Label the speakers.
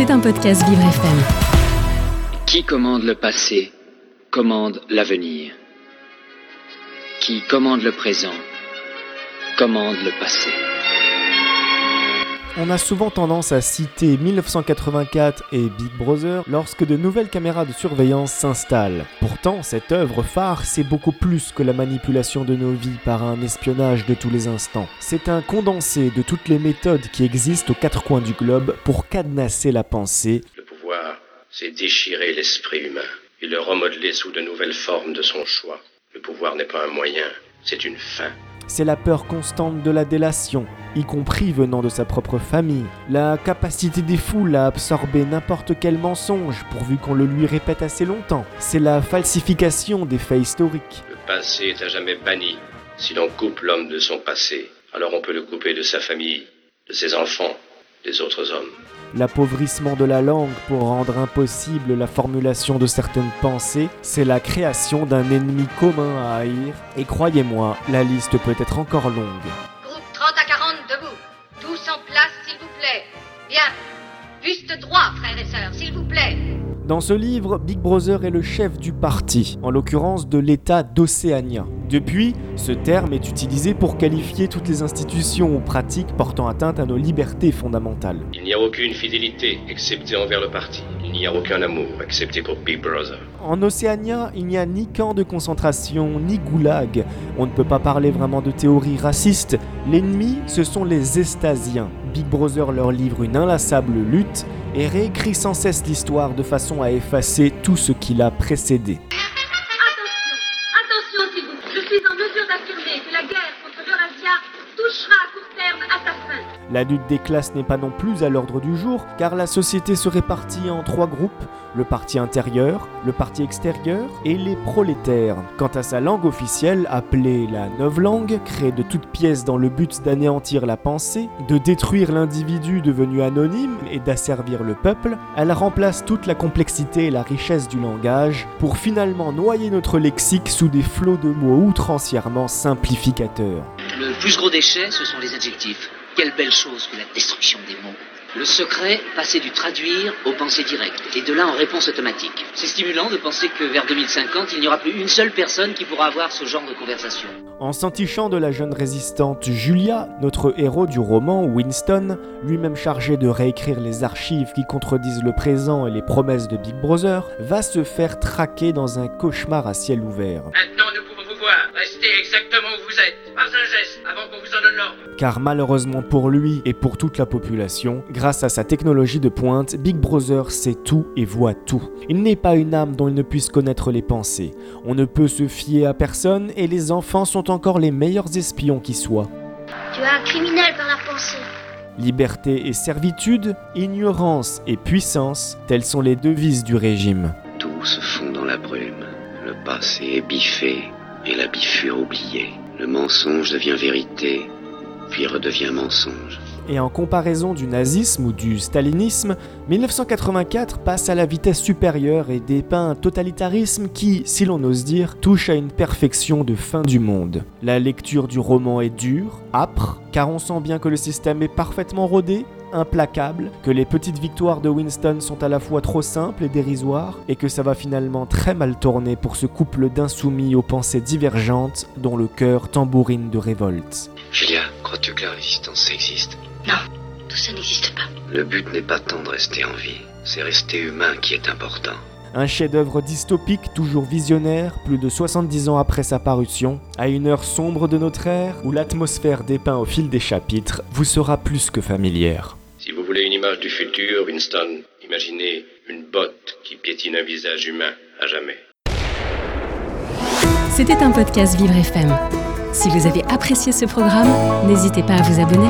Speaker 1: C'est un podcast Vivre FM.
Speaker 2: Qui commande le passé commande l'avenir. Qui commande le présent commande le passé.
Speaker 3: On a souvent tendance à citer 1984 et Big Brother lorsque de nouvelles caméras de surveillance s'installent. Pourtant, cette œuvre phare, c'est beaucoup plus que la manipulation de nos vies par un espionnage de tous les instants. C'est un condensé de toutes les méthodes qui existent aux quatre coins du globe pour cadenasser la pensée.
Speaker 4: Le pouvoir, c'est déchirer l'esprit humain et le remodeler sous de nouvelles formes de son choix. Le pouvoir n'est pas un moyen, c'est une fin
Speaker 3: c'est la peur constante de la délation, y compris venant de sa propre famille, la capacité des foules à absorber n'importe quel mensonge pourvu qu'on le lui répète assez longtemps, c'est la falsification des faits historiques.
Speaker 4: Le passé est à jamais banni. Si l'on coupe l'homme de son passé, alors on peut le couper de sa famille, de ses enfants, des autres hommes
Speaker 3: l'appauvrissement de la langue pour rendre impossible la formulation de certaines pensées, c'est la création d'un ennemi commun à haïr, et croyez-moi, la liste peut être encore longue.
Speaker 5: Groupe 30 à 40 debout, tous en place s'il vous plaît. Bien, juste droit frères et sœurs, s'il vous plaît.
Speaker 3: Dans ce livre, Big Brother est le chef du parti, en l'occurrence de l'État d'Océania. Depuis, ce terme est utilisé pour qualifier toutes les institutions ou pratiques portant atteinte à nos libertés fondamentales.
Speaker 4: Il n'y a aucune fidélité excepté envers le parti. Il n'y a aucun amour excepté pour Big Brother.
Speaker 3: En Océania, il n'y a ni camp de concentration, ni goulag. On ne peut pas parler vraiment de théorie raciste. L'ennemi, ce sont les Estasiens. Big Brother leur livre une inlassable lutte et réécrit sans cesse l'histoire de façon à effacer tout ce qui l'a précédé.
Speaker 5: La
Speaker 3: lutte des classes n'est pas non plus à l'ordre du jour, car la société se répartit en trois groupes, le parti intérieur, le parti extérieur et les prolétaires. Quant à sa langue officielle, appelée la langue, créée de toutes pièces dans le but d'anéantir la pensée, de détruire l'individu devenu anonyme et d'asservir le peuple, elle remplace toute la complexité et la richesse du langage pour finalement noyer notre lexique sous des flots de mots outrancièrement simplificateurs.
Speaker 6: Le plus gros déchet, ce sont les adjectifs. Quelle belle chose que la destruction des mots. Le secret, passer du traduire au pensée directe, et de là en réponse automatique. C'est stimulant de penser que vers 2050, il n'y aura plus une seule personne qui pourra avoir ce genre de conversation.
Speaker 3: En s'entichant de la jeune résistante Julia, notre héros du roman, Winston, lui-même chargé de réécrire les archives qui contredisent le présent et les promesses de Big Brother, va se faire traquer dans un cauchemar à ciel ouvert.
Speaker 7: Maintenant, nous pouvons vous voir. Restez exactement
Speaker 3: Car malheureusement pour lui et pour toute la population, grâce à sa technologie de pointe, Big Brother sait tout et voit tout. Il n'est pas une âme dont il ne puisse connaître les pensées. On ne peut se fier à personne et les enfants sont encore les meilleurs espions qui soient.
Speaker 8: Tu es un criminel par la pensée.
Speaker 3: Liberté et servitude, ignorance et puissance, telles sont les devises du régime.
Speaker 4: Tout se fond dans la brume. Le passé est biffé et la biffure oubliée. Le mensonge devient vérité, puis redevient mensonge.
Speaker 3: Et en comparaison du nazisme ou du stalinisme, 1984 passe à la vitesse supérieure et dépeint un totalitarisme qui, si l'on ose dire, touche à une perfection de fin du monde. La lecture du roman est dure, âpre, car on sent bien que le système est parfaitement rodé, implacable, que les petites victoires de Winston sont à la fois trop simples et dérisoires, et que ça va finalement très mal tourner pour ce couple d'insoumis aux pensées divergentes dont le cœur tambourine de révolte.
Speaker 4: Julia, crois-tu que la résistance existe?
Speaker 8: Non, tout ça n'existe pas.
Speaker 4: Le but n'est pas tant de rester en vie, c'est rester humain qui est important.
Speaker 3: Un chef-d'œuvre dystopique toujours visionnaire, plus de 70 ans après sa parution, à une heure sombre de notre ère, où l'atmosphère dépeint au fil des chapitres vous sera plus que familière.
Speaker 4: Voulez une image du futur, Winston, imaginez une botte qui piétine un visage humain à jamais.
Speaker 1: C'était un podcast Vivre FM. Si vous avez apprécié ce programme, n'hésitez pas à vous abonner.